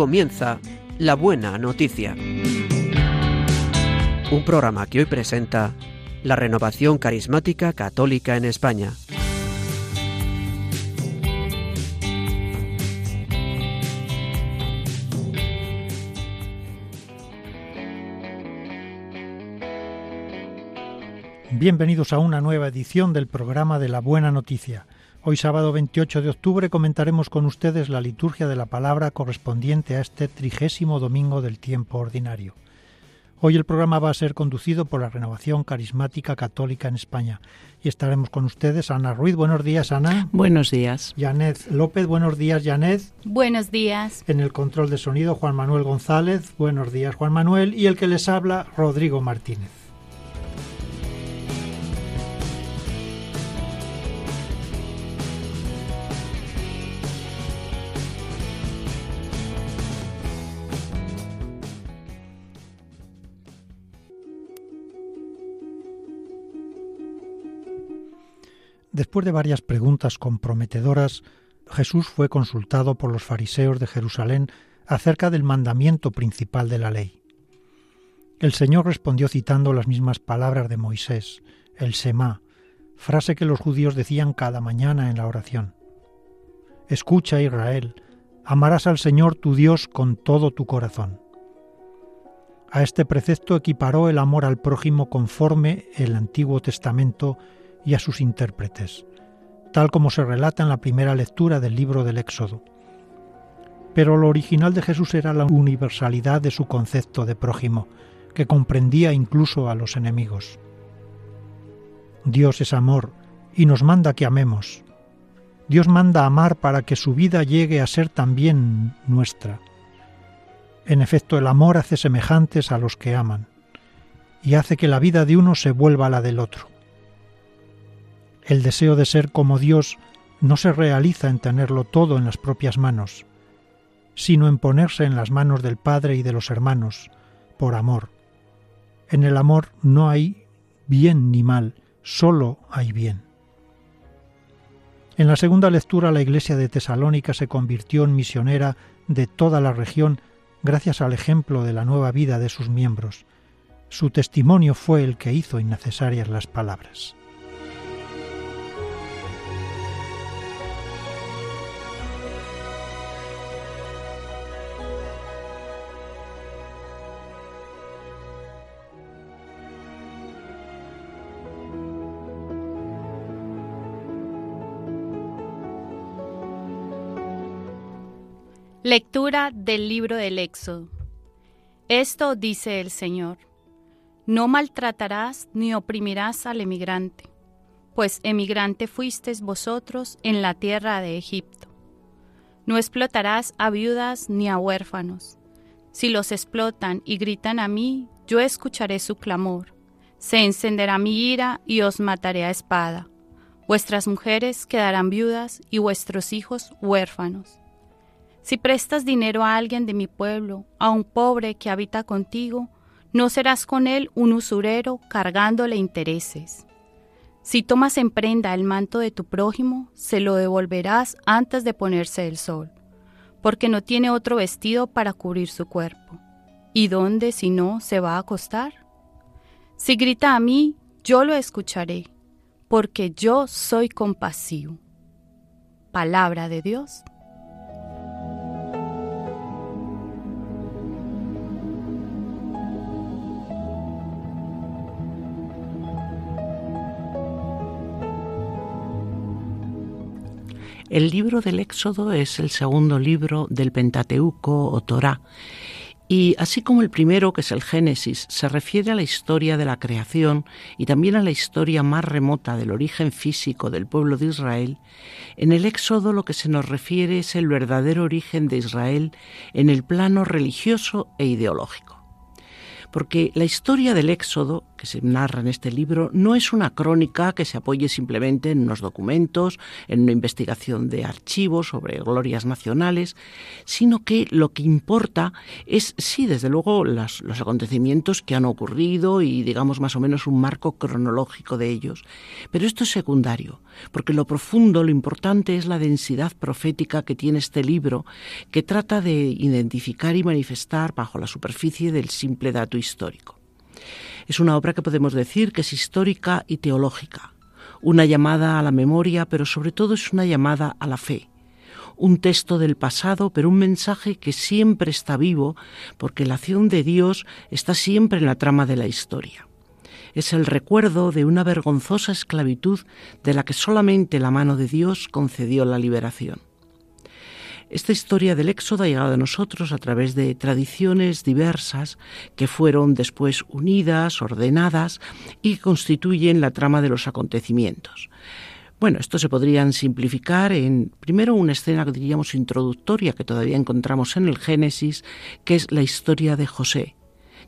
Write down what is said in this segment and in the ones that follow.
comienza La Buena Noticia. Un programa que hoy presenta la renovación carismática católica en España. Bienvenidos a una nueva edición del programa de La Buena Noticia. Hoy sábado 28 de octubre comentaremos con ustedes la liturgia de la palabra correspondiente a este trigésimo domingo del tiempo ordinario. Hoy el programa va a ser conducido por la Renovación Carismática Católica en España y estaremos con ustedes Ana Ruiz. Buenos días, Ana. Buenos días. Janet López. Buenos días, Janet. Buenos días. En el control de sonido, Juan Manuel González. Buenos días, Juan Manuel. Y el que les habla, Rodrigo Martínez. Después de varias preguntas comprometedoras, Jesús fue consultado por los fariseos de Jerusalén acerca del mandamiento principal de la ley. El Señor respondió citando las mismas palabras de Moisés, el Semá, frase que los judíos decían cada mañana en la oración. Escucha, Israel, amarás al Señor tu Dios con todo tu corazón. A este precepto equiparó el amor al prójimo conforme el Antiguo Testamento y a sus intérpretes, tal como se relata en la primera lectura del libro del Éxodo. Pero lo original de Jesús era la universalidad de su concepto de prójimo, que comprendía incluso a los enemigos. Dios es amor y nos manda que amemos. Dios manda amar para que su vida llegue a ser también nuestra. En efecto, el amor hace semejantes a los que aman y hace que la vida de uno se vuelva la del otro. El deseo de ser como Dios no se realiza en tenerlo todo en las propias manos, sino en ponerse en las manos del Padre y de los hermanos, por amor. En el amor no hay bien ni mal, solo hay bien. En la segunda lectura la iglesia de Tesalónica se convirtió en misionera de toda la región gracias al ejemplo de la nueva vida de sus miembros. Su testimonio fue el que hizo innecesarias las palabras. Lectura del libro del Éxodo. Esto dice el Señor. No maltratarás ni oprimirás al emigrante, pues emigrante fuisteis vosotros en la tierra de Egipto. No explotarás a viudas ni a huérfanos. Si los explotan y gritan a mí, yo escucharé su clamor. Se encenderá mi ira y os mataré a espada. Vuestras mujeres quedarán viudas y vuestros hijos huérfanos si prestas dinero a alguien de mi pueblo, a un pobre que habita contigo, no serás con él un usurero cargándole intereses. Si tomas en prenda el manto de tu prójimo, se lo devolverás antes de ponerse el sol, porque no tiene otro vestido para cubrir su cuerpo. ¿Y dónde, si no, se va a acostar? Si grita a mí, yo lo escucharé, porque yo soy compasivo. Palabra de Dios. El libro del Éxodo es el segundo libro del Pentateuco o Torá, y así como el primero, que es el Génesis, se refiere a la historia de la creación y también a la historia más remota del origen físico del pueblo de Israel, en el Éxodo lo que se nos refiere es el verdadero origen de Israel en el plano religioso e ideológico. Porque la historia del Éxodo que se narra en este libro no es una crónica que se apoye simplemente en unos documentos, en una investigación de archivos sobre glorias nacionales, sino que lo que importa es, sí, desde luego, los acontecimientos que han ocurrido y, digamos, más o menos un marco cronológico de ellos. Pero esto es secundario, porque lo profundo, lo importante es la densidad profética que tiene este libro, que trata de identificar y manifestar bajo la superficie del simple dato histórico. Es una obra que podemos decir que es histórica y teológica, una llamada a la memoria, pero sobre todo es una llamada a la fe. Un texto del pasado, pero un mensaje que siempre está vivo, porque la acción de Dios está siempre en la trama de la historia. Es el recuerdo de una vergonzosa esclavitud de la que solamente la mano de Dios concedió la liberación. Esta historia del Éxodo ha llegado a nosotros a través de tradiciones diversas que fueron después unidas, ordenadas y constituyen la trama de los acontecimientos. Bueno, esto se podrían simplificar en, primero, una escena que diríamos introductoria que todavía encontramos en el Génesis, que es la historia de José,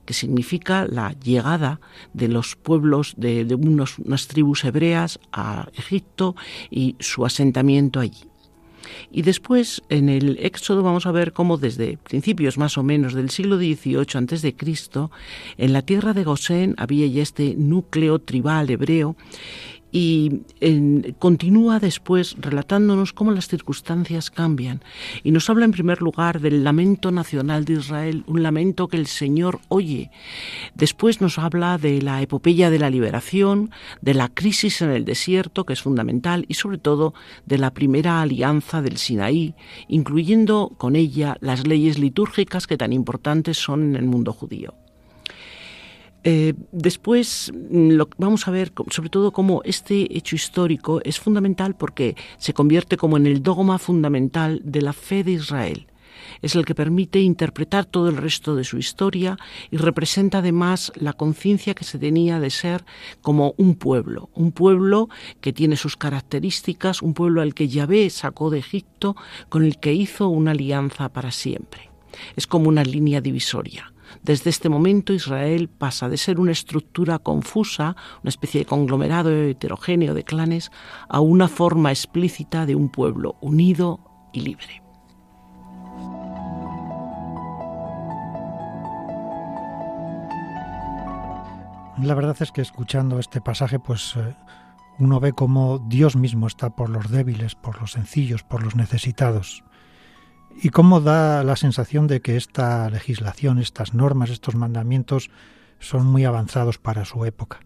que significa la llegada de los pueblos de, unas tribus hebreas a Egipto y su asentamiento allí. Y después, en el Éxodo, vamos a ver cómo desde principios más o menos del siglo XVIII Cristo, en la tierra de Gosén había ya este núcleo tribal hebreo y continúa después relatándonos cómo las circunstancias cambian. Y nos habla en primer lugar del lamento nacional de Israel, un lamento que el Señor oye. Después nos habla de la epopeya de la liberación, de la crisis en el desierto, que es fundamental, y sobre todo de la primera alianza del Sinaí, incluyendo con ella las leyes litúrgicas que tan importantes son en el mundo judío. Eh, después mm, vamos a ver sobre todo cómo este hecho histórico es fundamental porque se convierte como en el dogma fundamental de la fe de Israel. Es el que permite interpretar todo el resto de su historia y representa además la conciencia que se tenía de ser como un pueblo, un pueblo que tiene sus características, un pueblo al que Yahvé sacó de Egipto, con el que hizo una alianza para siempre. Es como una línea divisoria. Desde este momento Israel pasa de ser una estructura confusa, una especie de conglomerado heterogéneo de clanes, a una forma explícita de un pueblo unido y libre. La verdad es que escuchando este pasaje, pues eh, uno ve cómo Dios mismo está por los débiles, por los sencillos, por los necesitados. ¿Y cómo da la sensación de que esta legislación, estas normas, estos mandamientos son muy avanzados para su época?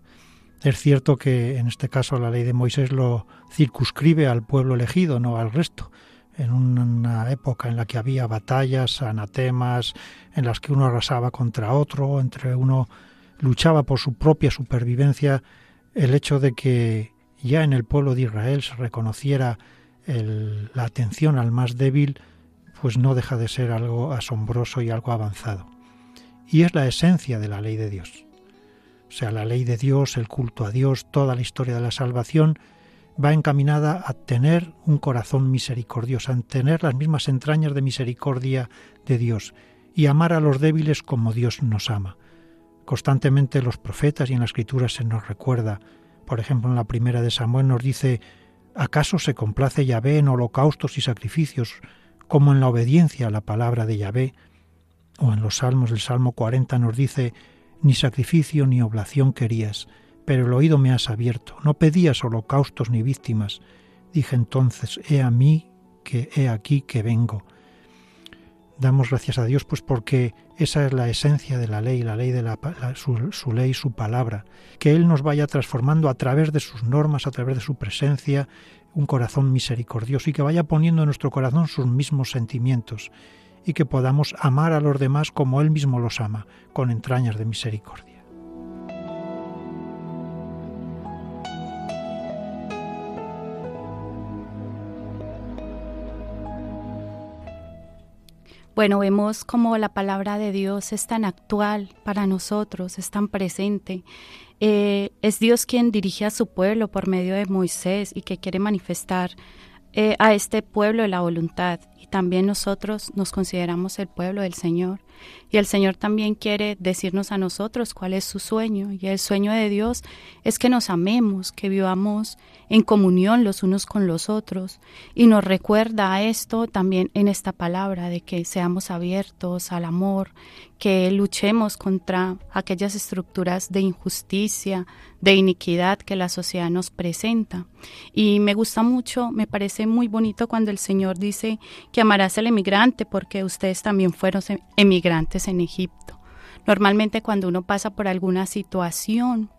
Es cierto que en este caso la ley de Moisés lo circunscribe al pueblo elegido, no al resto. En una época en la que había batallas, anatemas, en las que uno arrasaba contra otro, entre uno luchaba por su propia supervivencia, el hecho de que ya en el pueblo de Israel se reconociera la atención al más débil pues no deja de ser algo asombroso y algo avanzado. Y es la esencia de la ley de Dios. O sea, la ley de Dios, el culto a Dios, toda la historia de la salvación va encaminada a tener un corazón misericordioso, a tener las mismas entrañas de misericordia de Dios y amar a los débiles como Dios nos ama. Constantemente los profetas y en la escritura se nos recuerda, por ejemplo en la primera de Samuel nos dice, ¿acaso se complace Yahvé en holocaustos y sacrificios como en la obediencia a la palabra de Yahvé, o en los salmos del Salmo 40 nos dice, ni sacrificio ni oblación querías, pero el oído me has abierto, no pedías holocaustos ni víctimas. Dije entonces, he a mí que he aquí que vengo. Damos gracias a Dios pues porque esa es la esencia de la ley, la ley de la, su, su ley, su palabra, que Él nos vaya transformando a través de sus normas, a través de su presencia, un corazón misericordioso y que vaya poniendo en nuestro corazón sus mismos sentimientos y que podamos amar a los demás como Él mismo los ama, con entrañas de misericordia. Bueno, vemos como la palabra de Dios es tan actual para nosotros, es tan presente eh, es Dios quien dirige a su pueblo por medio de Moisés y que quiere manifestar eh, a este pueblo la voluntad. Y también nosotros nos consideramos el pueblo del Señor. Y el Señor también quiere decirnos a nosotros cuál es su sueño. Y el sueño de Dios es que nos amemos, que vivamos en comunión los unos con los otros. Y nos recuerda esto también en esta palabra de que seamos abiertos al amor, que luchemos contra aquellas estructuras de injusticia, de iniquidad que la sociedad nos presenta. Y me gusta mucho, me parece muy bonito cuando el Señor dice que amarás al emigrante porque ustedes también fueron emigrantes en Egipto. Normalmente cuando uno pasa por alguna situación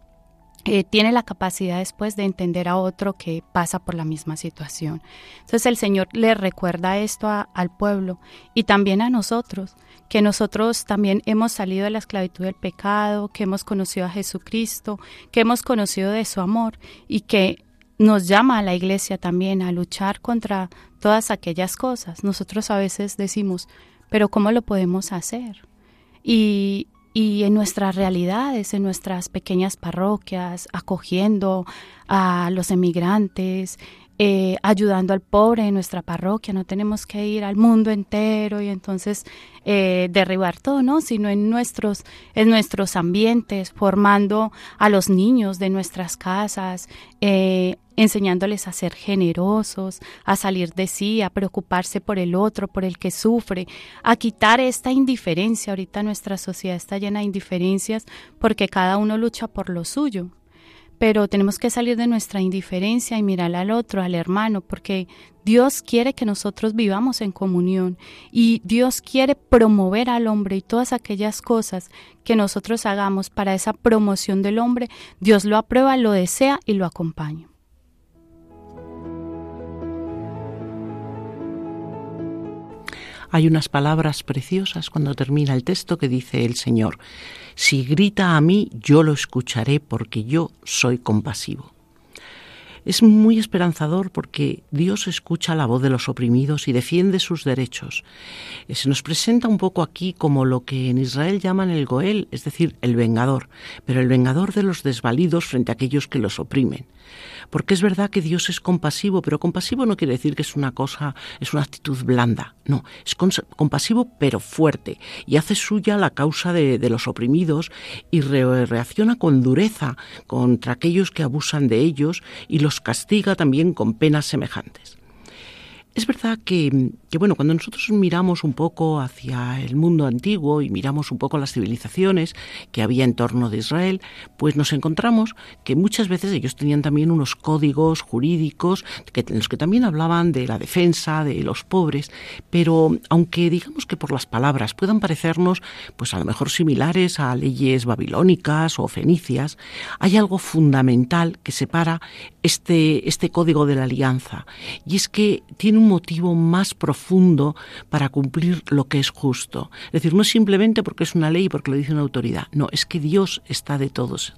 eh, tiene la capacidad después de entender a otro que pasa por la misma situación. Entonces el Señor le recuerda esto al pueblo y también a nosotros, que nosotros también hemos salido de la esclavitud del pecado, que hemos conocido a Jesucristo, que hemos conocido de su amor y que nos llama a la iglesia también a luchar contra todas aquellas cosas. Nosotros a veces decimos, pero ¿cómo lo podemos hacer? Y y en nuestras realidades, en nuestras pequeñas parroquias, acogiendo a los emigrantes, eh, ayudando al pobre en nuestra parroquia, no tenemos que ir al mundo entero y entonces eh, derribar todo, ¿no? Sino en nuestros, en nuestros ambientes, formando a los niños de nuestras casas, eh, enseñándoles a ser generosos, a salir de sí, a preocuparse por el otro, por el que sufre, a quitar esta indiferencia. Ahorita nuestra sociedad está llena de indiferencias porque cada uno lucha por lo suyo. Pero tenemos que salir de nuestra indiferencia y mirar al otro, al hermano, porque Dios quiere que nosotros vivamos en comunión y Dios quiere promover al hombre y todas aquellas cosas que nosotros hagamos para esa promoción del hombre, Dios lo aprueba, lo desea y lo acompaña. Hay unas palabras preciosas cuando termina el texto que dice el Señor, si grita a mí, yo lo escucharé porque yo soy compasivo. Es muy esperanzador porque Dios escucha la voz de los oprimidos y defiende sus derechos. Se nos presenta un poco aquí como lo que en Israel llaman el Goel, es decir, el vengador, pero el vengador de los desvalidos frente a aquellos que los oprimen porque es verdad que Dios es compasivo, pero compasivo no quiere decir que es una cosa, es una actitud blanda, no, es compasivo pero fuerte y hace suya la causa de, los oprimidos y reacciona con dureza contra aquellos que abusan de ellos y los castiga también con penas semejantes. Es verdad que, bueno, cuando nosotros miramos un poco hacia el mundo antiguo y miramos un poco las civilizaciones que había en torno de Israel, pues nos encontramos que muchas veces ellos tenían también unos códigos jurídicos que, en los que también hablaban de la defensa de los pobres, pero aunque digamos que por las palabras puedan parecernos, pues a lo mejor similares a leyes babilónicas o fenicias, hay algo fundamental que separa este, este código de la alianza y es que tiene un motivo más profundo para cumplir lo que es justo. Es decir, no simplemente porque es una ley y porque lo dice una autoridad, no, es que Dios está de todo eso.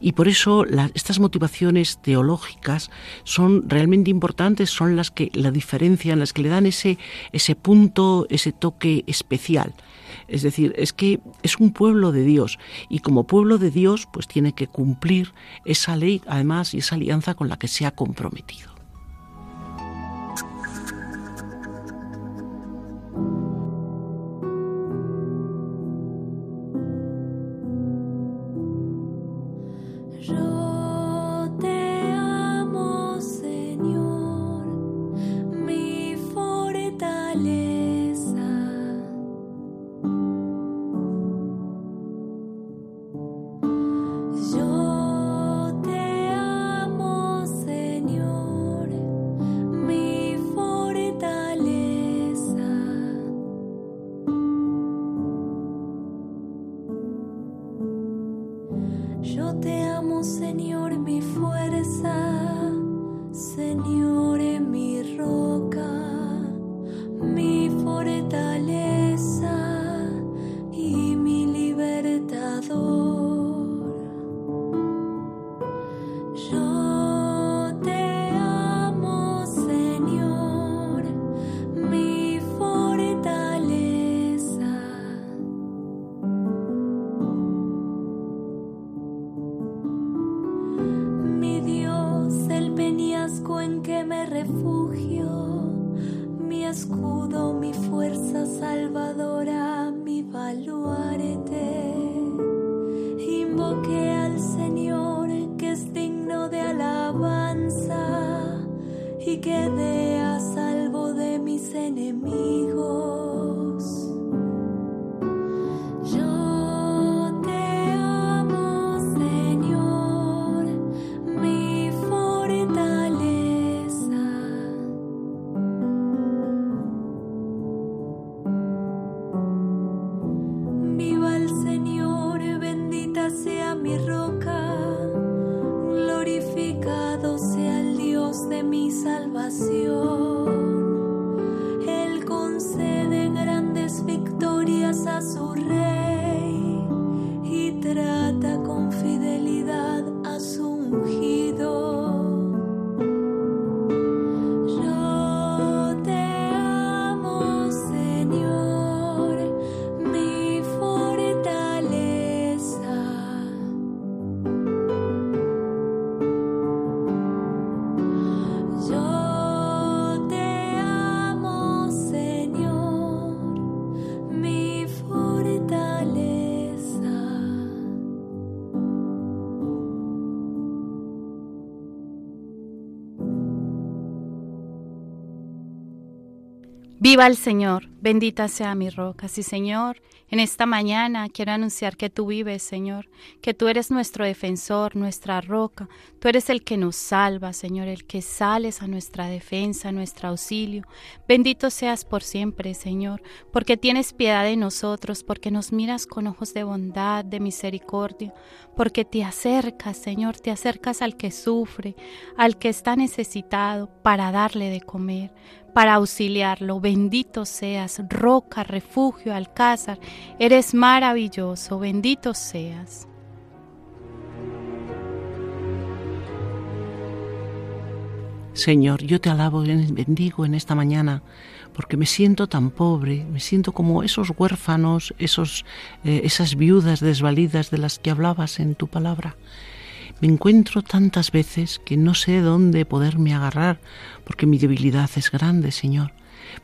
Y por eso estas motivaciones teológicas son realmente importantes, son las que la diferencian, las que le dan ese, ese punto, ese toque especial. Es decir, es que es un pueblo de Dios y como pueblo de Dios pues tiene que cumplir esa ley además y esa alianza con la que se ha comprometido. escudo, mi fuerza salvadora, mi baluarte. Invoqué al Señor que es digno de alabanza y que de Viva el Señor, bendita sea mi roca. Sí, Señor, en esta mañana quiero anunciar que tú vives, Señor, que tú eres nuestro defensor, nuestra roca. Tú eres el que nos salva, Señor, el que sales a nuestra defensa, nuestro auxilio. Bendito seas por siempre, Señor, porque tienes piedad de nosotros, porque nos miras con ojos de bondad, de misericordia, porque te acercas, Señor, te acercas al que sufre, al que está necesitado, para darle de comer para auxiliarlo. Bendito seas, roca, refugio, alcázar. Eres maravilloso, bendito seas. Señor, yo te alabo y bendigo en esta mañana porque me siento tan pobre, me siento como esos huérfanos, esos, eh, esas viudas desvalidas de las que hablabas en tu palabra. Me encuentro tantas veces que no sé dónde poderme agarrar, porque mi debilidad es grande, Señor.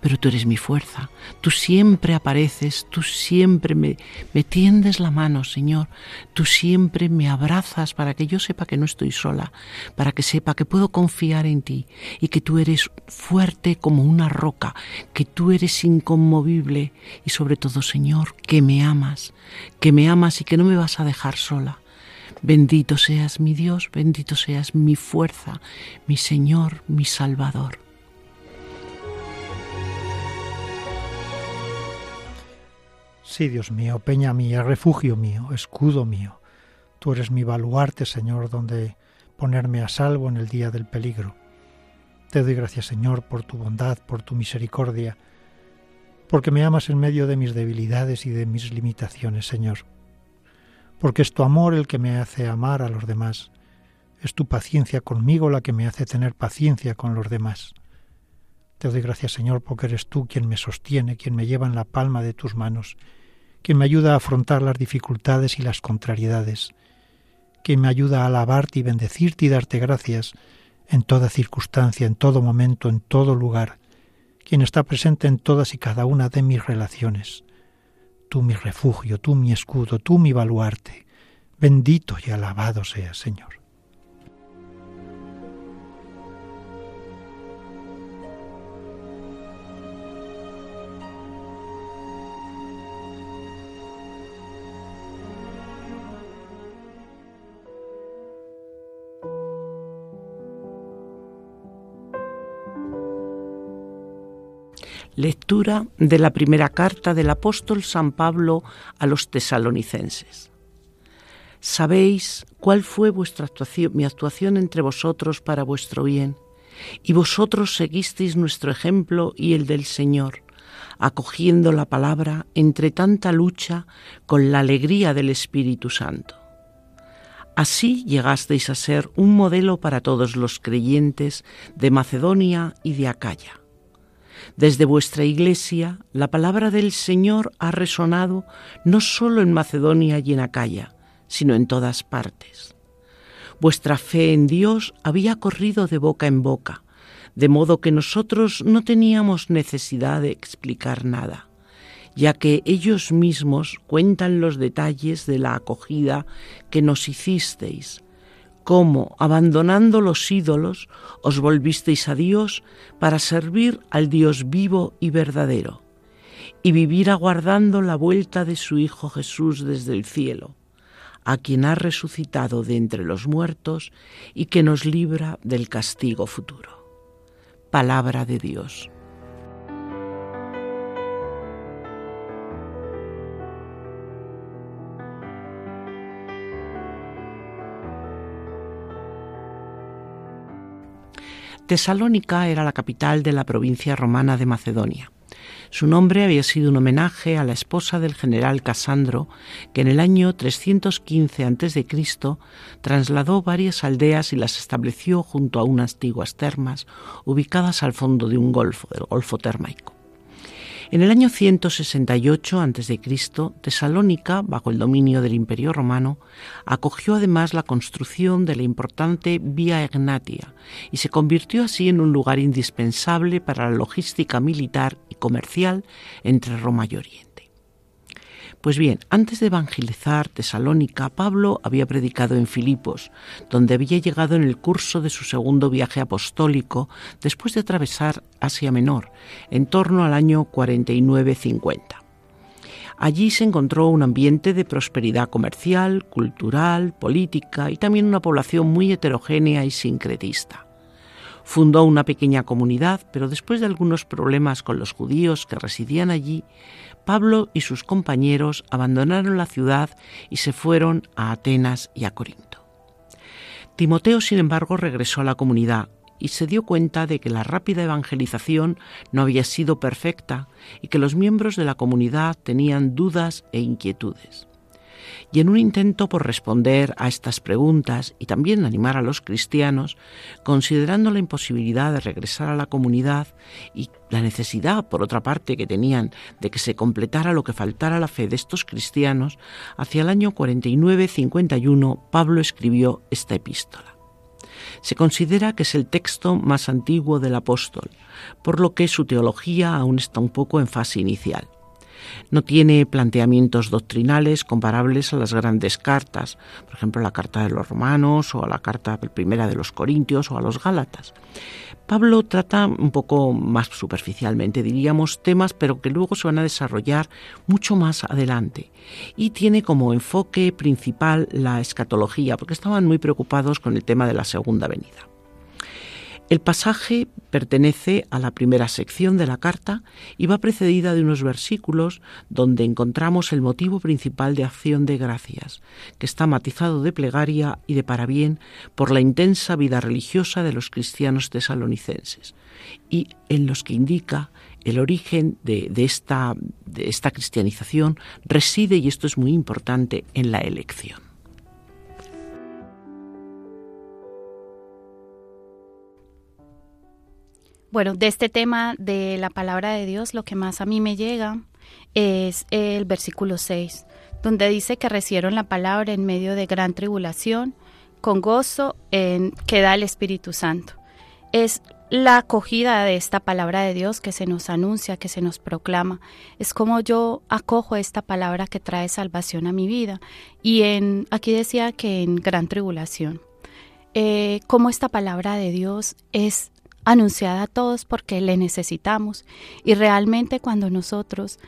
Pero tú eres mi fuerza, tú siempre apareces, tú siempre me, me tiendes la mano, Señor, tú siempre me abrazas para que yo sepa que no estoy sola, para que sepa que puedo confiar en ti y que tú eres fuerte como una roca, que tú eres inconmovible y sobre todo, Señor, que me amas, que me amas y que no me vas a dejar sola. Bendito seas mi Dios, bendito seas mi fuerza, mi Señor, mi Salvador. Sí, Dios mío, peña mía, refugio mío, escudo mío. Tú eres mi baluarte, Señor, donde ponerme a salvo en el día del peligro. Te doy gracias, Señor, por tu bondad, por tu misericordia, porque me amas en medio de mis debilidades y de mis limitaciones, Señor porque es tu amor el que me hace amar a los demás, es tu paciencia conmigo la que me hace tener paciencia con los demás. Te doy gracias, Señor, porque eres tú quien me sostiene, quien me lleva en la palma de tus manos, quien me ayuda a afrontar las dificultades y las contrariedades, quien me ayuda a alabarte y bendecirte y darte gracias en toda circunstancia, en todo momento, en todo lugar, quien está presente en todas y cada una de mis relaciones tú mi refugio, tú mi escudo, tú mi baluarte. Bendito y alabado seas, Señor. Lectura de la primera carta del apóstol San Pablo a los tesalonicenses. Sabéis cuál fue vuestra actuación, mi actuación entre vosotros para vuestro bien, y vosotros seguisteis nuestro ejemplo y el del Señor, acogiendo la palabra entre tanta lucha con la alegría del Espíritu Santo. Así llegasteis a ser un modelo para todos los creyentes de Macedonia y de Acaya desde vuestra iglesia, la palabra del Señor ha resonado no solo en Macedonia y en Acaya, sino en todas partes. Vuestra fe en Dios había corrido de boca en boca, de modo que nosotros no teníamos necesidad de explicar nada, ya que ellos mismos cuentan los detalles de la acogida que nos hicisteis, cómo, abandonando los ídolos, os volvisteis a Dios para servir al Dios vivo y verdadero, y vivir aguardando la vuelta de su Hijo Jesús desde el cielo, a quien ha resucitado de entre los muertos y que nos libra del castigo futuro palabra de Dios. Tesalónica era la capital de la provincia romana de Macedonia. Su nombre había sido un homenaje a la esposa del general Casandro, que en el año 315 a.C. trasladó varias aldeas y las estableció junto a unas antiguas termas ubicadas al fondo de un golfo, el Golfo Termaico. En el año 168 a.C., Tesalónica, bajo el dominio del Imperio Romano, acogió además la construcción de la importante Vía Egnatia y se convirtió así en un lugar indispensable para la logística militar y comercial entre Roma y Oriente. Pues bien, antes de evangelizar Tesalónica, Pablo había predicado en Filipos, donde había llegado en el curso de su segundo viaje apostólico después de atravesar Asia Menor, en torno al año 49-50. Allí se encontró un ambiente de prosperidad comercial, cultural, política y también una población muy heterogénea y sincretista. Fundó una pequeña comunidad, pero después de algunos problemas con los judíos que residían allí, Pablo y sus compañeros abandonaron la ciudad y se fueron a Atenas y a Corinto. Timoteo, sin embargo, regresó a la comunidad y se dio cuenta de que la rápida evangelización no había sido perfecta y que los miembros de la comunidad tenían dudas e inquietudes. Y en un intento por responder a estas preguntas y también animar a los cristianos, considerando la imposibilidad de regresar a la comunidad y la necesidad, por otra parte, que tenían de que se completara lo que faltara a la fe de estos cristianos, hacia el año 49-51 Pablo escribió esta epístola. Se considera que es el texto más antiguo del apóstol, por lo que su teología aún está un poco en fase inicial. No tiene planteamientos doctrinales comparables a las grandes cartas, por ejemplo la carta de los romanos o a la carta primera de los corintios o a los gálatas. Pablo trata un poco más superficialmente, diríamos, temas, pero que luego se van a desarrollar mucho más adelante. Y tiene como enfoque principal la escatología, porque estaban muy preocupados con el tema de la segunda venida. El pasaje pertenece a la primera sección de la carta y va precedida de unos versículos donde encontramos el motivo principal de acción de gracias, que está matizado de plegaria y de parabién por la intensa vida religiosa de los cristianos tesalonicenses, y en los que indica el origen de, esta, de esta cristianización reside, y esto es muy importante, en la elección. Bueno, de este tema de la palabra de Dios, lo que más a mí me llega es el versículo 6, donde dice que recibieron la palabra en medio de gran tribulación, con gozo en, que da el Espíritu Santo. Es la acogida de esta palabra de Dios que se nos anuncia, que se nos proclama. Es como yo acojo esta palabra que trae salvación a mi vida. Y en aquí decía que en gran tribulación. Eh, como esta palabra de Dios es anunciada a todos porque le necesitamos. Y realmente cuando nosotros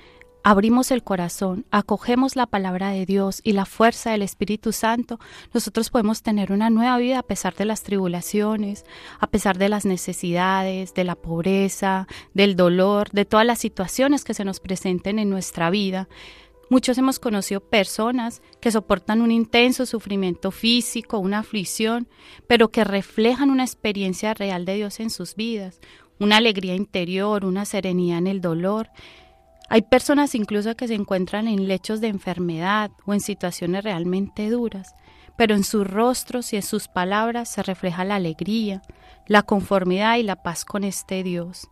abrimos el corazón, acogemos la palabra de Dios y la fuerza del Espíritu Santo, nosotros podemos tener una nueva vida a pesar de las tribulaciones, a pesar de las necesidades, de la pobreza, del dolor, de todas las situaciones que se nos presenten en nuestra vida. Muchos hemos conocido personas que soportan un intenso sufrimiento físico, una aflicción, pero que reflejan una experiencia real de Dios en sus vidas, una alegría interior, una serenidad en el dolor. Hay personas incluso que se encuentran en lechos de enfermedad o en situaciones realmente duras, pero en sus rostros y en sus palabras se refleja la alegría, la conformidad y la paz con este Dios.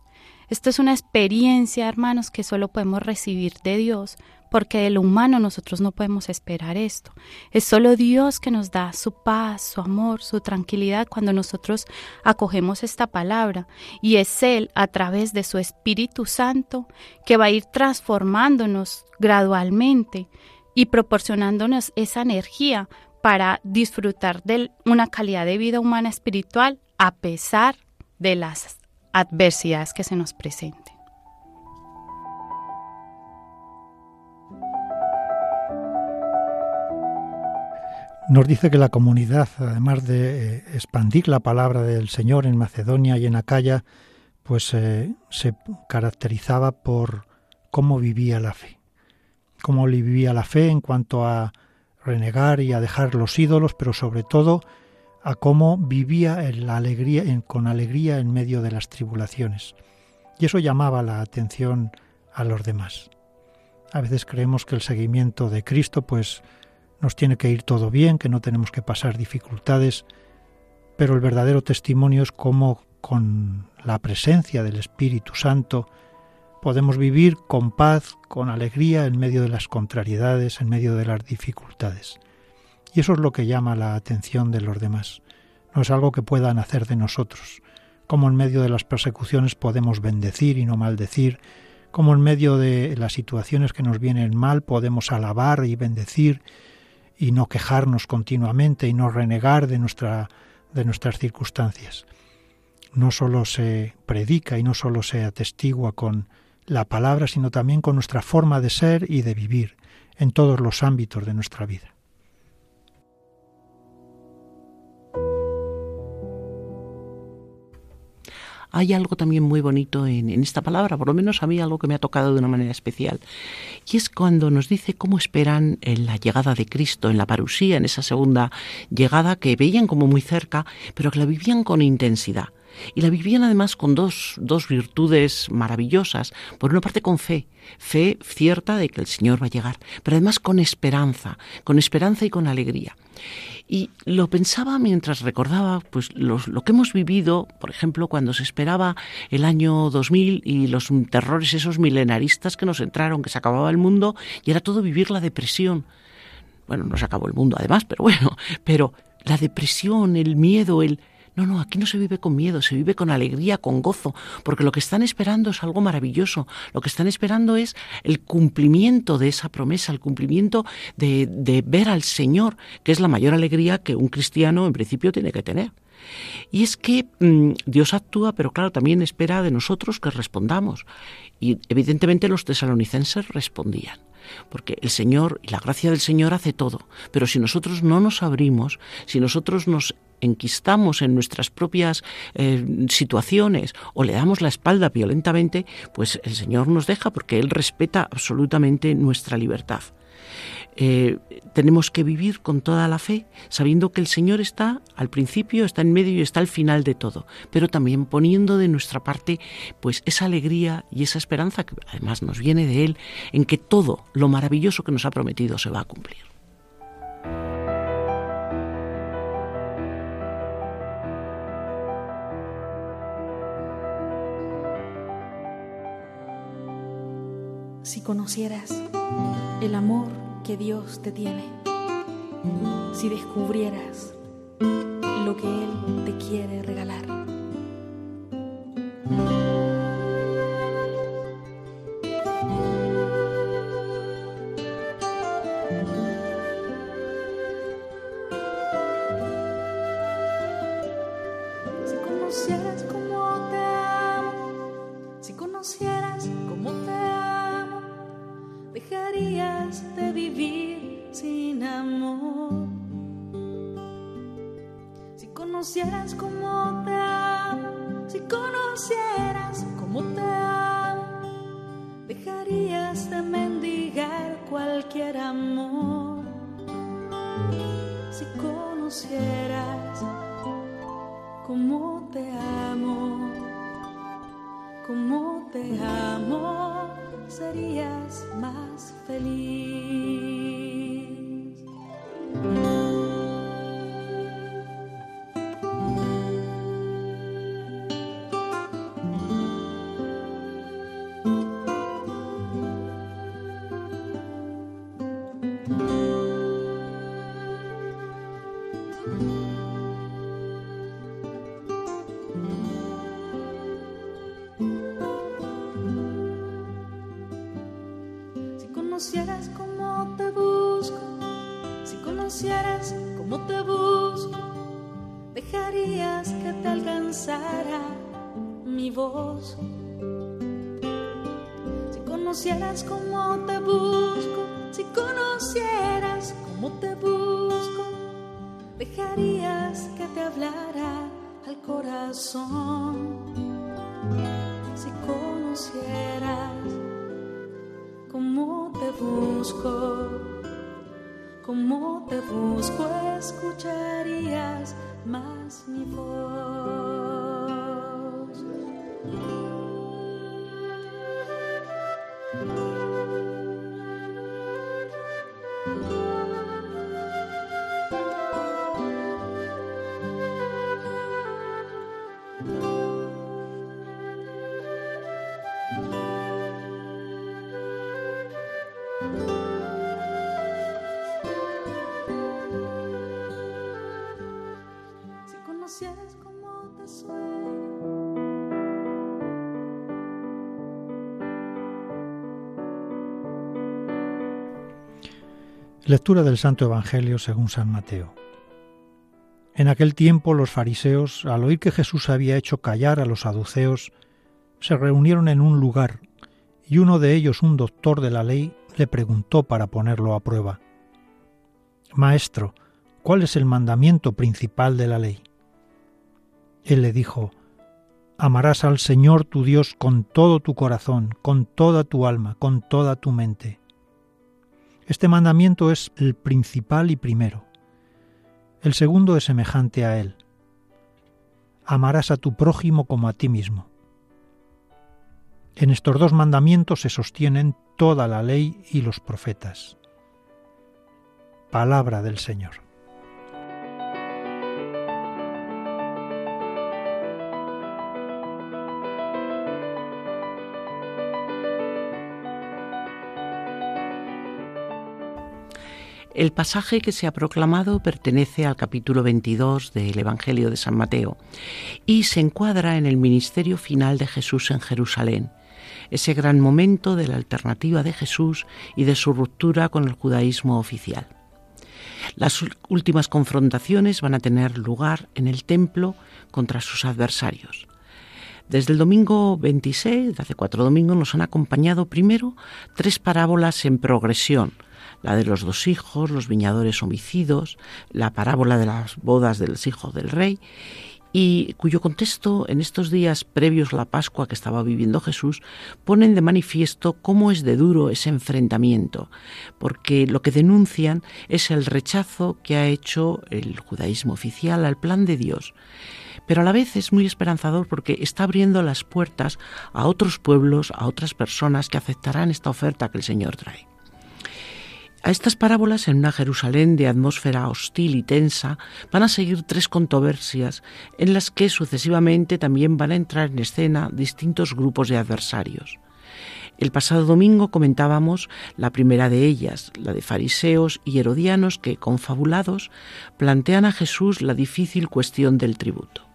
Esto es una experiencia, hermanos, que solo podemos recibir de Dios porque de lo humano nosotros no podemos esperar esto. Es solo Dios que nos da su paz, su amor, su tranquilidad cuando nosotros acogemos esta palabra y es Él a través de su Espíritu Santo que va a ir transformándonos gradualmente y proporcionándonos esa energía para disfrutar de una calidad de vida humana espiritual a pesar de las adversidades que se nos presenten. Nos dice que la comunidad, además de eh, expandir la palabra del Señor en Macedonia y en Acaya, pues eh, se caracterizaba por cómo vivía la fe. Cómo vivía la fe en cuanto a renegar y a dejar los ídolos, pero sobre todo a cómo vivía con alegría en medio de las tribulaciones. Y eso llamaba la atención a los demás. A veces creemos que el seguimiento de Cristo pues nos tiene que ir todo bien, que no tenemos que pasar dificultades, pero el verdadero testimonio es cómo con la presencia del Espíritu Santo podemos vivir con paz, con alegría en medio de las contrariedades, en medio de las dificultades. Y eso es lo que llama la atención de los demás. No es algo que puedan hacer de nosotros. Como en medio de las persecuciones podemos bendecir y no maldecir, como en medio de las situaciones que nos vienen mal podemos alabar y bendecir y no quejarnos continuamente y no renegar de, nuestra, de nuestras circunstancias. No solo se predica y no solo se atestigua con la palabra, sino también con nuestra forma de ser y de vivir en todos los ámbitos de nuestra vida. Hay algo también muy bonito en, esta palabra, por lo menos a mí algo que me ha tocado de una manera especial, y es cuando nos dice cómo esperan en la llegada de Cristo, en la parusía, en esa segunda llegada que veían como muy cerca, pero que la vivían con intensidad. Y la vivían además con dos, dos virtudes maravillosas. Por una parte con fe, fe cierta de que el Señor va a llegar, pero además con esperanza, con esperanza y con alegría. Y lo pensaba mientras recordaba pues lo, que hemos vivido, por ejemplo, cuando se esperaba el año 2000 y los terrores esos milenaristas que nos entraron, que se acababa el mundo y era todo vivir la depresión. Bueno, no se acabó el mundo además, pero bueno, pero la depresión, el miedo, el no, no, aquí no se vive con miedo, se vive con alegría, con gozo, porque lo que están esperando es algo maravilloso. Lo que están esperando es el cumplimiento de esa promesa, el cumplimiento de, de ver al Señor, que es la mayor alegría que un cristiano en principio tiene que tener. Y es que mm, Dios actúa, pero claro, también espera de nosotros que respondamos. Y evidentemente los tesalonicenses respondían porque el Señor y la gracia del Señor hace todo, pero si nosotros no nos abrimos, si nosotros nos enquistamos en nuestras propias eh, situaciones o le damos la espalda violentamente, pues el Señor nos deja porque Él respeta absolutamente nuestra libertad. Eh, tenemos que vivir con toda la fe, sabiendo que el Señor está al principio, está en medio y está al final de todo, pero también poniendo de nuestra parte pues esa alegría y esa esperanza que además nos viene de Él en que todo lo maravilloso que nos ha prometido se va a cumplir. Si conocieras el amor que Dios te tiene, si descubrieras lo que Él te quiere regalar. Conocieras cómo te busco, si conocieras cómo te busco, dejarías que te alcanzara mi voz. Si conocieras cómo te busco, si conocieras cómo te busco, dejarías que te hablara al corazón. Si conocieras busco, cómo te busco, escucharías más mi voz. Lectura del Santo Evangelio según San Mateo. En aquel tiempo los fariseos, al oír que Jesús había hecho callar a los saduceos, se reunieron en un lugar, y uno de ellos, un doctor de la ley, le preguntó para ponerlo a prueba. Maestro, ¿cuál es el mandamiento principal de la ley? Él le dijo, Amarás al Señor tu Dios con todo tu corazón, con toda tu alma, con toda tu mente. Este mandamiento es el principal y primero. El segundo es semejante a él. Amarás a tu prójimo como a ti mismo. En estos dos mandamientos se sostienen toda la ley y los profetas. Palabra del Señor. El pasaje que se ha proclamado pertenece al capítulo 22 del Evangelio de San Mateo y se encuadra en el ministerio final de Jesús en Jerusalén, ese gran momento de la alternativa de Jesús y de su ruptura con el judaísmo oficial. Las últimas confrontaciones van a tener lugar en el templo contra sus adversarios. Desde el domingo 26, de hace cuatro domingos, nos han acompañado primero tres parábolas en progresión, la de los dos hijos, los viñadores homicidos, la parábola de las bodas de los hijos del rey, y cuyo contexto en estos días previos a la Pascua que estaba viviendo Jesús ponen de manifiesto cómo es de duro ese enfrentamiento, porque lo que denuncian es el rechazo que ha hecho el judaísmo oficial al plan de Dios pero a la vez es muy esperanzador porque está abriendo las puertas a otros pueblos, a otras personas que aceptarán esta oferta que el Señor trae. A estas parábolas, en una Jerusalén de atmósfera hostil y tensa, van a seguir tres controversias en las que sucesivamente también van a entrar en escena distintos grupos de adversarios. El pasado domingo comentábamos la primera de ellas, la de fariseos y herodianos que, confabulados, plantean a Jesús la difícil cuestión del tributo.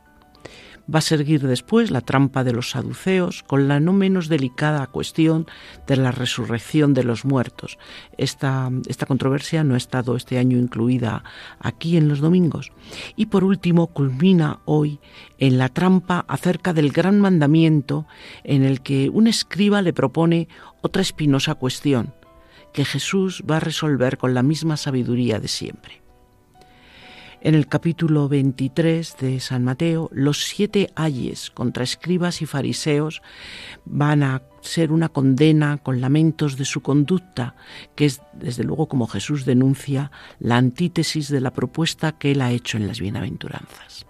Va a seguir después la trampa de los saduceos con la no menos delicada cuestión de la resurrección de los muertos. Esta, esta controversia no ha estado este año incluida aquí en los domingos. Y por último culmina hoy en la trampa acerca del gran mandamiento en el que un escriba le propone otra espinosa cuestión que Jesús va a resolver con la misma sabiduría de siempre. En el capítulo 23 de San Mateo, los siete ayes contra escribas y fariseos van a ser una condena con lamentos de su conducta, que es, desde luego, como Jesús denuncia, la antítesis de la propuesta que él ha hecho en las bienaventuranzas.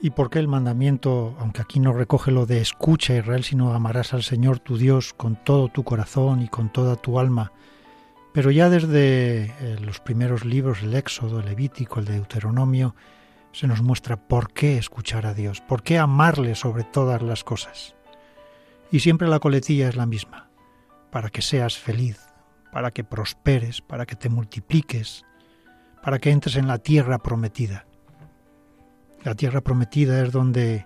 ¿Y por qué el mandamiento, aunque aquí no recoge lo de escucha Israel, sino amarás al Señor tu Dios con todo tu corazón y con toda tu alma? Pero ya desde los primeros libros, el Éxodo, el Levítico, el Deuteronomio, se nos muestra por qué escuchar a Dios, por qué amarle sobre todas las cosas. Y siempre la coletilla es la misma, para que seas feliz, para que prosperes, para que te multipliques, para que entres en la tierra prometida. La tierra prometida es donde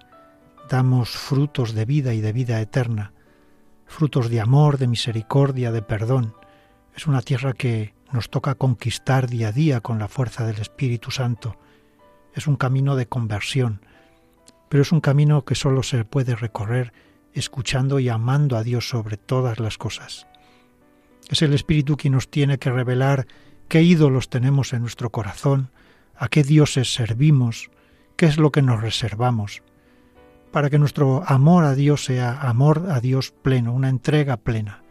damos frutos de vida y de vida eterna, frutos de amor, de misericordia, de perdón. Es una tierra que nos toca conquistar día a día con la fuerza del Espíritu Santo. Es un camino de conversión, pero es un camino que solo se puede recorrer escuchando y amando a Dios sobre todas las cosas. Es el Espíritu quien nos tiene que revelar qué ídolos tenemos en nuestro corazón, a qué dioses servimos, qué es lo que nos reservamos, para que nuestro amor a Dios sea amor a Dios pleno, una entrega plena,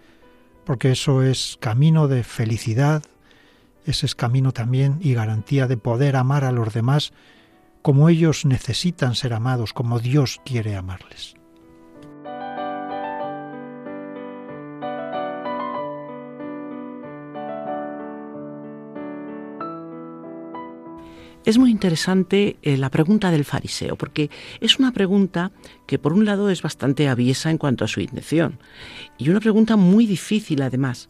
porque eso es camino de felicidad, ese es camino también y garantía de poder amar a los demás como ellos necesitan ser amados, como Dios quiere amarles. Es muy interesante eh, la pregunta del fariseo, porque es una pregunta que por un lado es bastante aviesa en cuanto a su intención, y una pregunta muy difícil además.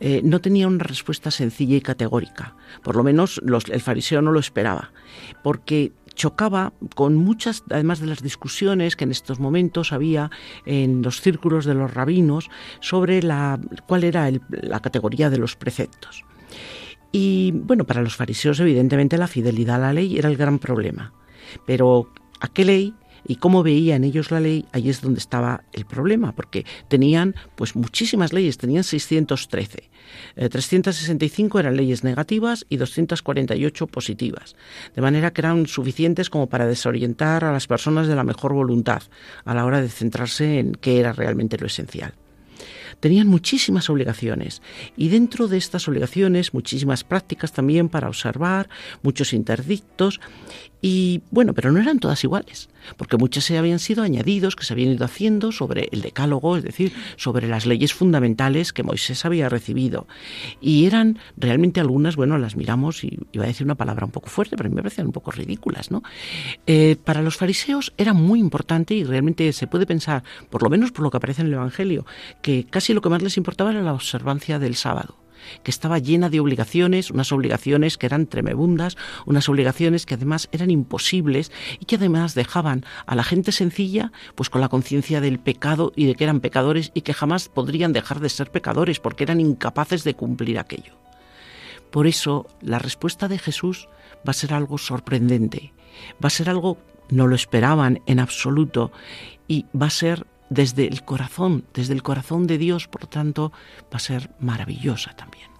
Eh, no tenía una respuesta sencilla y categórica, por lo menos el fariseo no lo esperaba, porque chocaba con muchas, además de las discusiones que en estos momentos había en los círculos de los rabinos sobre la, cuál era la categoría de los preceptos. Y bueno, para los fariseos evidentemente la fidelidad a la ley era el gran problema. Pero ¿a qué ley y cómo veían ellos la ley, ahí es donde estaba el problema, porque tenían pues muchísimas leyes, tenían 613. 365 eh, eran leyes negativas y 248 positivas, de manera que eran suficientes como para desorientar a las personas de la mejor voluntad a la hora de centrarse en qué era realmente lo esencial tenían muchísimas obligaciones. Y dentro de estas obligaciones muchísimas prácticas también para observar, muchos interdictos y bueno, pero no eran todas iguales, porque muchas se habían sido añadidos que se habían ido haciendo sobre el decálogo, es decir, sobre las leyes fundamentales que Moisés había recibido. Y eran realmente algunas, bueno, las miramos y iba a decir una palabra un poco fuerte, pero a mí me parecían un poco ridículas, ¿no? Eh, para los fariseos era muy importante y realmente se puede pensar, por lo menos por lo que aparece en el Evangelio, que casi lo que más les importaba era la observancia del sábado que estaba llena de obligaciones, unas obligaciones que eran tremebundas, unas obligaciones que además eran imposibles y que además dejaban a la gente sencilla pues con la conciencia del pecado y de que eran pecadores y que jamás podrían dejar de ser pecadores porque eran incapaces de cumplir aquello. Por eso la respuesta de Jesús va a ser algo sorprendente, va a ser algo no lo esperaban en absoluto y va a ser desde el corazón, desde el corazón de Dios, por tanto, va a ser maravillosa también.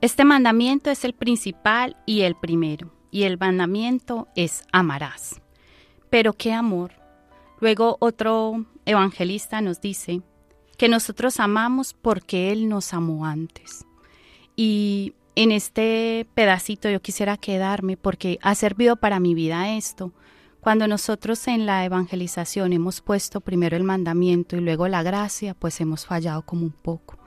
Este mandamiento es el principal y el primero, y el mandamiento es amarás. Pero qué amor. Luego otro evangelista nos dice que nosotros amamos porque Él nos amó antes. Y en este pedacito yo quisiera quedarme porque ha servido para mi vida esto. Cuando nosotros en la evangelización hemos puesto primero el mandamiento y luego la gracia, pues hemos fallado como un poco.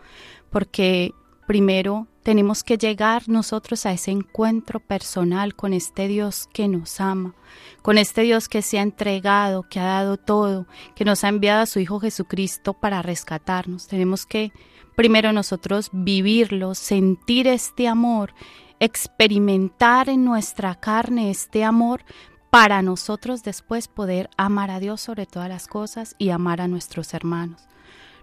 Porque primero tenemos que llegar nosotros a ese encuentro personal con este Dios que nos ama, con este Dios que se ha entregado, que ha dado todo, que nos ha enviado a su Hijo Jesucristo para rescatarnos. Tenemos que primero nosotros vivirlo, sentir este amor, experimentar en nuestra carne este amor para nosotros después poder amar a Dios sobre todas las cosas y amar a nuestros hermanos.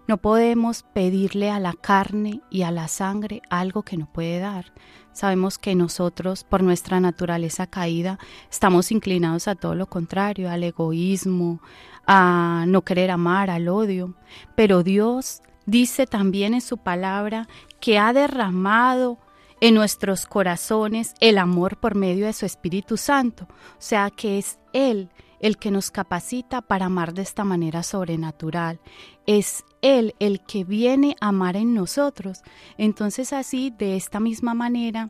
No podemos pedirle a la carne y a la sangre algo que no puede dar. Sabemos que nosotros, por nuestra naturaleza caída, estamos inclinados a todo lo contrario, al egoísmo, a no querer amar, al odio. Pero Dios dice también en su palabra que ha derramado en nuestros corazones el amor por medio de su Espíritu Santo. O sea que es Él el que nos capacita para amar de esta manera sobrenatural. Es Él el que viene a amar en nosotros. Entonces así, de esta misma manera,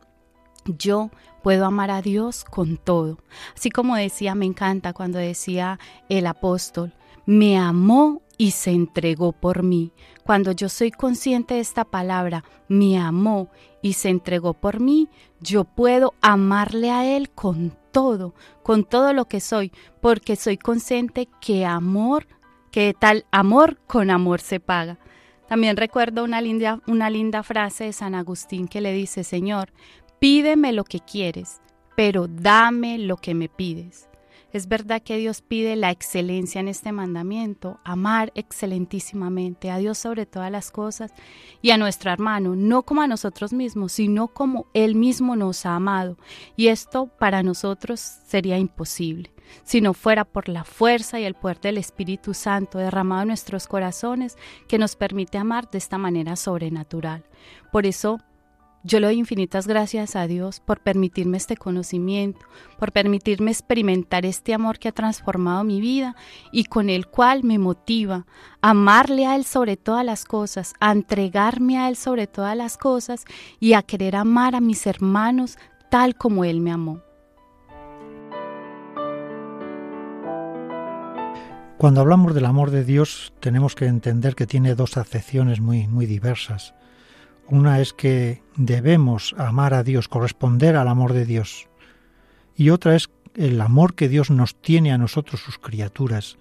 yo puedo amar a Dios con todo. Así como decía, me encanta cuando decía el apóstol, me amó y se entregó por mí. Cuando yo soy consciente de esta palabra, me amó y se entregó por mí, yo puedo amarle a Él con todo, con todo lo que soy, porque soy consciente que amor, que tal amor con amor se paga. También recuerdo una linda, una linda frase de San Agustín que le dice, Señor, pídeme lo que quieres, pero dame lo que me pides. Es verdad que Dios pide la excelencia en este mandamiento, amar excelentísimamente a Dios sobre todas las cosas y a nuestro hermano, no como a nosotros mismos, sino como Él mismo nos ha amado. Y esto para nosotros sería imposible si no fuera por la fuerza y el poder del Espíritu Santo derramado en nuestros corazones que nos permite amar de esta manera sobrenatural. Por eso yo le doy infinitas gracias a Dios por permitirme este conocimiento, por permitirme experimentar este amor que ha transformado mi vida y con el cual me motiva a amarle a Él sobre todas las cosas, a entregarme a Él sobre todas las cosas y a querer amar a mis hermanos tal como Él me amó. Cuando hablamos del amor de Dios tenemos que entender que tiene dos acepciones muy, muy diversas. Una es que debemos amar a Dios, corresponder al amor de Dios. Y otra es el amor que Dios nos tiene a nosotros, sus criaturas.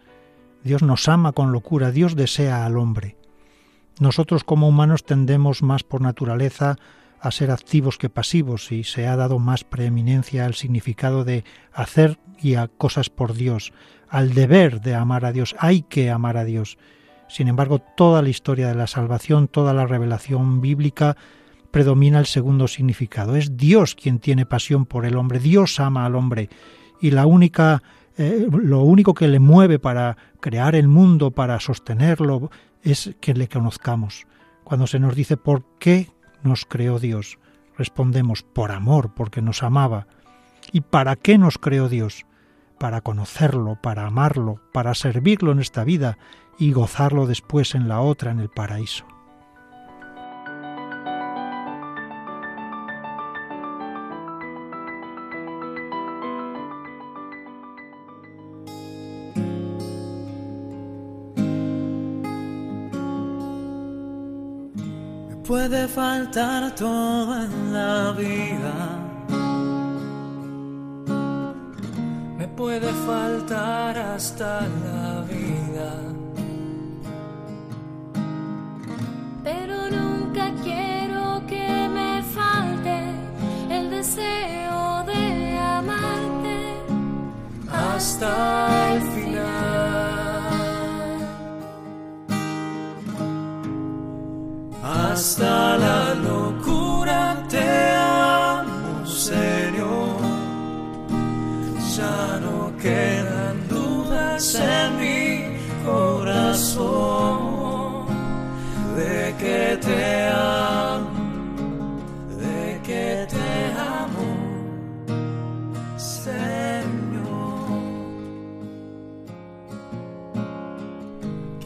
Dios nos ama con locura, Dios desea al hombre. Nosotros como humanos tendemos más por naturaleza a ser activos que pasivos y se ha dado más preeminencia al significado de hacer y a cosas por Dios, al deber de amar a Dios. Hay que amar a Dios. Sin embargo, toda la historia de la salvación, toda la revelación bíblica predomina el segundo significado. Es Dios quien tiene pasión por el hombre, Dios ama al hombre y la única eh, lo único que le mueve para crear el mundo, para sostenerlo, es que le conozcamos. Cuando se nos dice por qué nos creó Dios, respondemos por amor, porque nos amaba. ¿Y para qué nos creó Dios? Para conocerlo, para amarlo, para servirlo en esta vida y gozarlo después en la otra, en el paraíso. Me puede faltar todo en la vida. Me puede faltar hasta la vida. Hasta el final. Hasta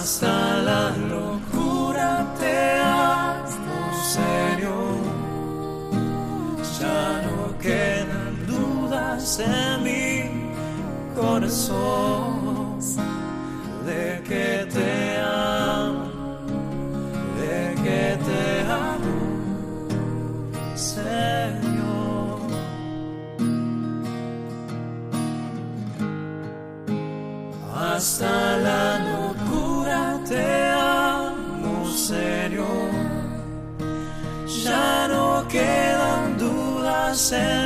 hasta la locura te amo, Señor. Ya no quedan dudas en dudas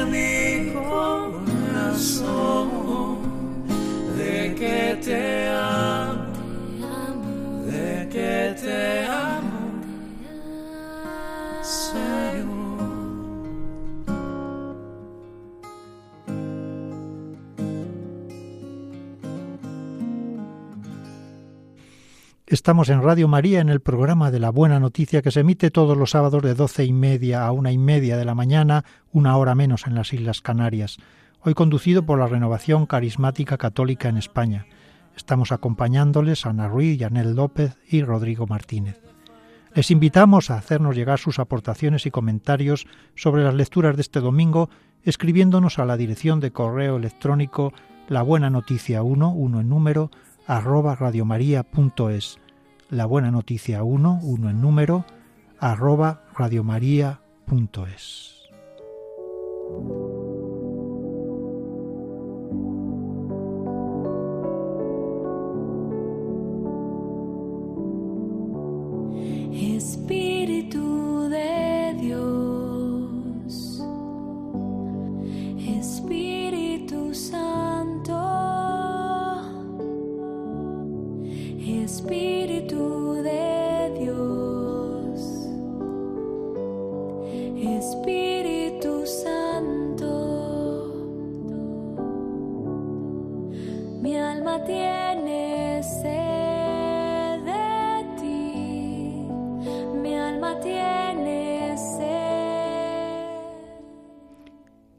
Estamos en Radio María en el programa de la Buena Noticia que se emite todos los sábados de doce y media a una y media de la mañana, una hora menos en las Islas Canarias. Hoy conducido por la Renovación Carismática Católica en España. Estamos acompañándoles Ana Ruiz, Yanel López y Rodrigo Martínez. Les invitamos a hacernos llegar sus aportaciones y comentarios sobre las lecturas de este domingo escribiéndonos a la dirección de correo electrónico la buena noticia 1, 1 en número, arroba radiomaria.es. La buena noticia 1, 1 en número, arroba radiomaria.es.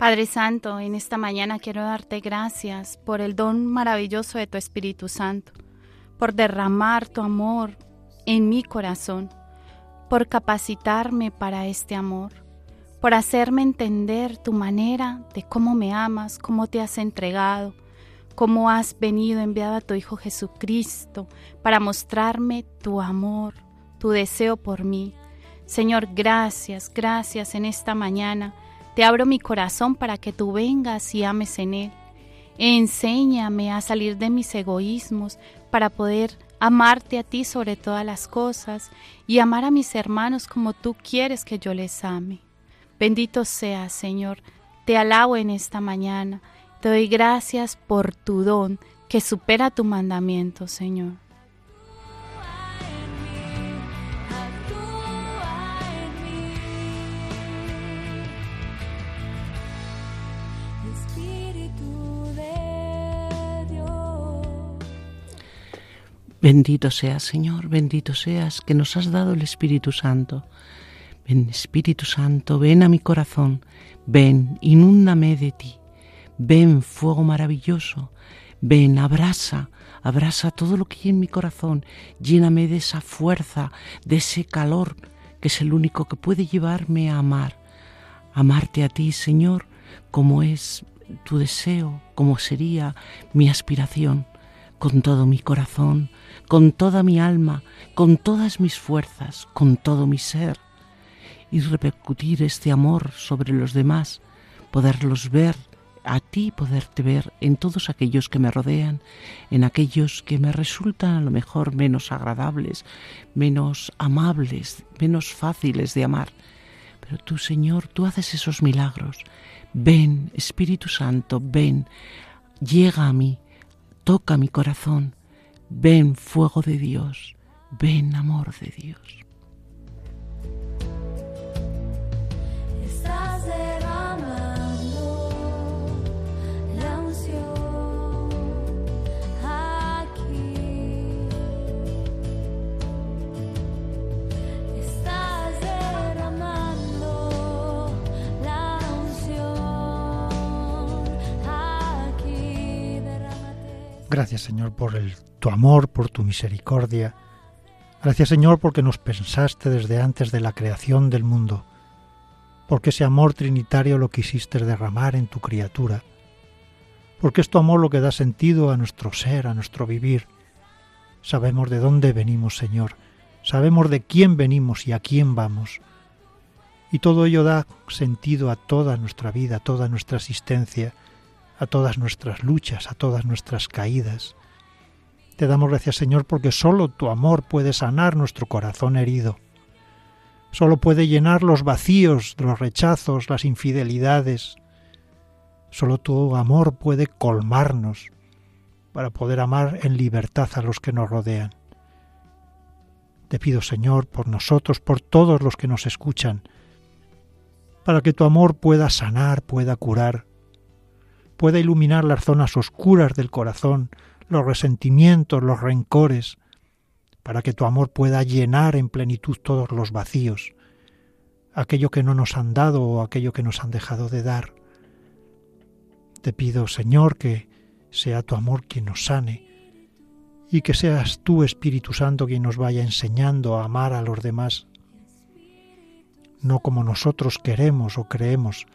Padre Santo, en esta mañana quiero darte gracias por el don maravilloso de tu Espíritu Santo, por derramar tu amor en mi corazón, por capacitarme para este amor, por hacerme entender tu manera de cómo me amas, cómo te has entregado, cómo has venido enviado a tu Hijo Jesucristo para mostrarme tu amor, tu deseo por mí. Señor, gracias, gracias en esta mañana. Te abro mi corazón para que tú vengas y ames en él. Enséñame a salir de mis egoísmos para poder amarte a ti sobre todas las cosas y amar a mis hermanos como tú quieres que yo les ame. Bendito seas, Señor. Te alabo en esta mañana. Te doy gracias por tu don que supera tu mandamiento, Señor. Bendito seas, Señor, bendito seas que nos has dado el Espíritu Santo. Ven, Espíritu Santo, ven a mi corazón, ven, inúndame de ti. Ven, fuego maravilloso, ven, abrasa, abrasa todo lo que hay en mi corazón, lléname de esa fuerza, de ese calor, que es el único que puede llevarme a amar. Amarte a ti, Señor, como es tu deseo, como sería mi aspiración, con todo mi corazón, con toda mi alma, con todas mis fuerzas, con todo mi ser, y repercutir este amor sobre los demás, poderlos ver, a ti poderte ver en todos aquellos que me rodean, en aquellos que me resultan a lo mejor menos agradables, menos amables, menos fáciles de amar. Pero tú, Señor, tú haces esos milagros. Ven, Espíritu Santo, ven, llega a mí, toca mi corazón. Ven, fuego de Dios, ven, amor de Dios. Gracias Señor por tu amor, por tu misericordia. Gracias Señor porque nos pensaste desde antes de la creación del mundo, porque ese amor trinitario lo quisiste derramar en tu criatura, porque es tu amor lo que da sentido a nuestro ser, a nuestro vivir. Sabemos de dónde venimos Señor, sabemos de quién venimos y a quién vamos. Y todo ello da sentido a toda nuestra vida, a toda nuestra existencia, a todas nuestras luchas, a todas nuestras caídas. Te damos gracias, Señor, porque solo tu amor puede sanar nuestro corazón herido. Solo puede llenar los vacíos, los rechazos, las infidelidades. Solo tu amor puede colmarnos para poder amar en libertad a los que nos rodean. Te pido, Señor, por nosotros, por todos los que nos escuchan, para que tu amor pueda sanar, pueda curar, pueda iluminar las zonas oscuras del corazón, los resentimientos, los rencores, para que tu amor pueda llenar en plenitud todos los vacíos, aquello que no nos han dado o aquello que nos han dejado de dar. Te pido, Señor, que sea tu amor quien nos sane y que seas tú, Espíritu Santo, quien nos vaya enseñando a amar a los demás, no como nosotros queremos o creemos,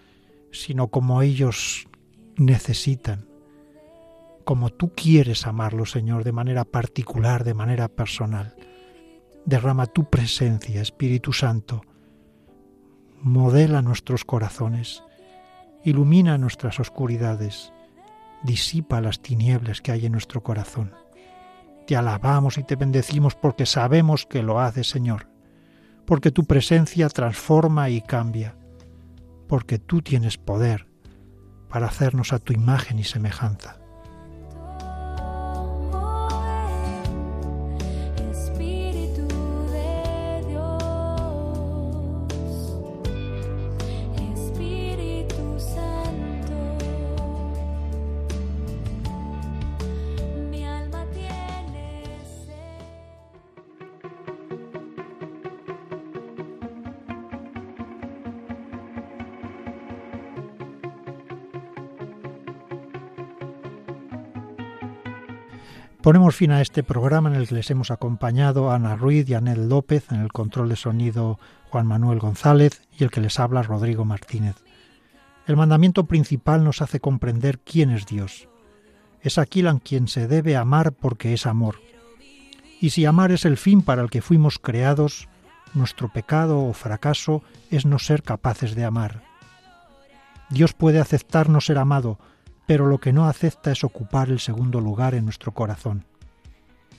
sino como ellos necesitan, como tú quieres amarlos, Señor, de manera particular, de manera personal. Derrama tu presencia, Espíritu Santo, modela nuestros corazones, ilumina nuestras oscuridades, disipa las tinieblas que hay en nuestro corazón. Te alabamos y te bendecimos porque sabemos que lo haces, Señor, porque tu presencia transforma y cambia, porque tú tienes poder para hacernos a tu imagen y semejanza. Ponemos fin a este programa en el que les hemos acompañado Ana Ruiz y Anel López, en el control de sonido Juan Manuel González y el que les habla Rodrigo Martínez. El mandamiento principal nos hace comprender quién es Dios. Es aquel a quien se debe amar porque es amor. Y si amar es el fin para el que fuimos creados, nuestro pecado o fracaso es no ser capaces de amar. Dios puede aceptarnos ser amado, pero lo que no acepta es ocupar el segundo lugar en nuestro corazón.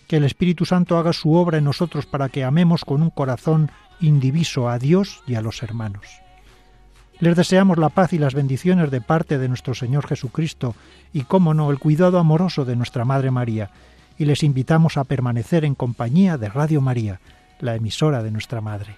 Que el Espíritu Santo haga su obra en nosotros para que amemos con un corazón indiviso a Dios y a los hermanos. Les deseamos la paz y las bendiciones de parte de nuestro Señor Jesucristo y, cómo no, el cuidado amoroso de nuestra Madre María, y les invitamos a permanecer en compañía de Radio María, la emisora de nuestra Madre.